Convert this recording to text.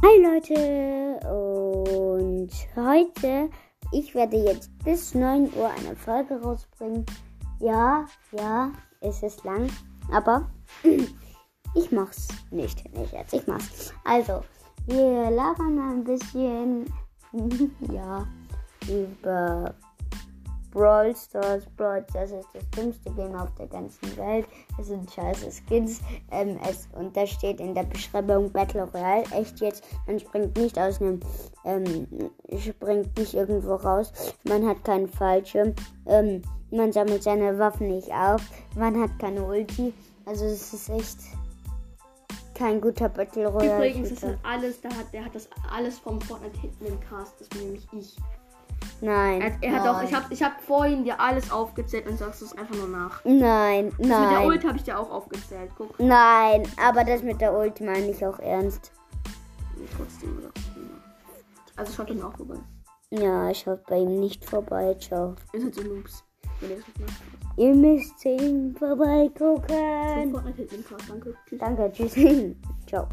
Hi Leute und heute, ich werde jetzt bis 9 Uhr eine Folge rausbringen. Ja, ja, es ist lang, aber ich mach's nicht, nicht jetzt, ich mach's. Also, wir labern ein bisschen, ja, über Brawl Stars. Brawl Stars ist das dümmste Game auf der ganzen Welt. Es sind scheiße Skins. Ähm, es, und da steht in der Beschreibung Battle Royale. Echt jetzt. Man springt nicht aus einem, ähm, springt nicht irgendwo raus. Man hat keinen Fallschirm. Ähm, man sammelt seine Waffen nicht auf. Man hat keine Ulti. Also es ist echt kein guter Battle Royale. Übrigens, das sind alles, der hat, der hat das alles vom Fortnite hinten im Cast. Das bin nämlich ich. Nein. Er, er hat nein. auch, ich habe ich hab vorhin dir alles aufgezählt und sagst es einfach nur nach. Nein, Das mit der nein. Ult habe ich dir auch aufgezählt. Guck. Nein, aber das mit der Ulti meine ich auch ernst. Trotzdem, oder? Also schaut ihm auch vorbei. Ja, schaut bei ihm nicht vorbei, ciao. Ihr seid so Noobs. Ihr müsst ihm So, vorbeigucken. Danke, tschüss. ciao.